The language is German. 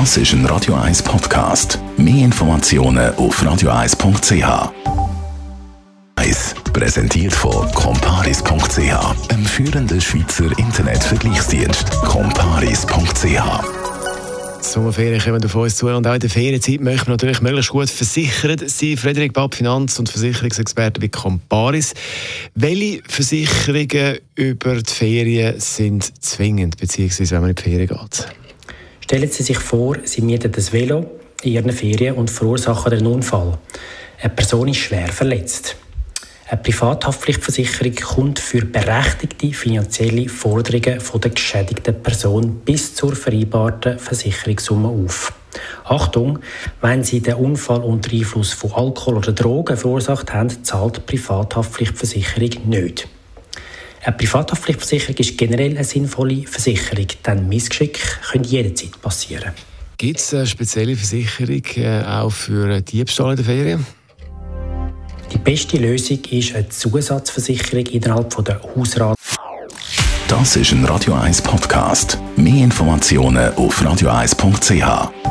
Das ist ein Radio 1 Podcast. Mehr Informationen auf radio1.ch. Präsentiert von comparis.ch, einem führenden Schweizer Internetvergleichsdienst. comparis.ch Sommerferien kommen auf uns zu und auch in der Ferienzeit möchten wir natürlich möglichst gut versichert sein. Frederik Babb, Finanz- und Versicherungsexperte bei Comparis. Welche Versicherungen über die Ferien sind zwingend, beziehungsweise wenn man in die Ferien geht? Stellen Sie sich vor, Sie mieten das Velo in Ihren Ferien und verursachen einen Unfall. Eine Person ist schwer verletzt. Eine Privathaftpflichtversicherung kommt für berechtigte finanzielle Forderungen von der geschädigten Person bis zur vereinbarten Versicherungssumme auf. Achtung, wenn Sie den Unfall unter Einfluss von Alkohol oder Drogen verursacht haben, zahlt die Privathaftpflichtversicherung nicht. Eine Privathaftpflichtversicherung ist generell eine sinnvolle Versicherung, denn Missgeschick können jederzeit passieren. Gibt es eine spezielle Versicherung äh, auch für Diebstahl in der Ferien? Die beste Lösung ist eine Zusatzversicherung innerhalb der Hausrat. Das ist ein Radio 1 Podcast. Mehr Informationen auf radio1.ch.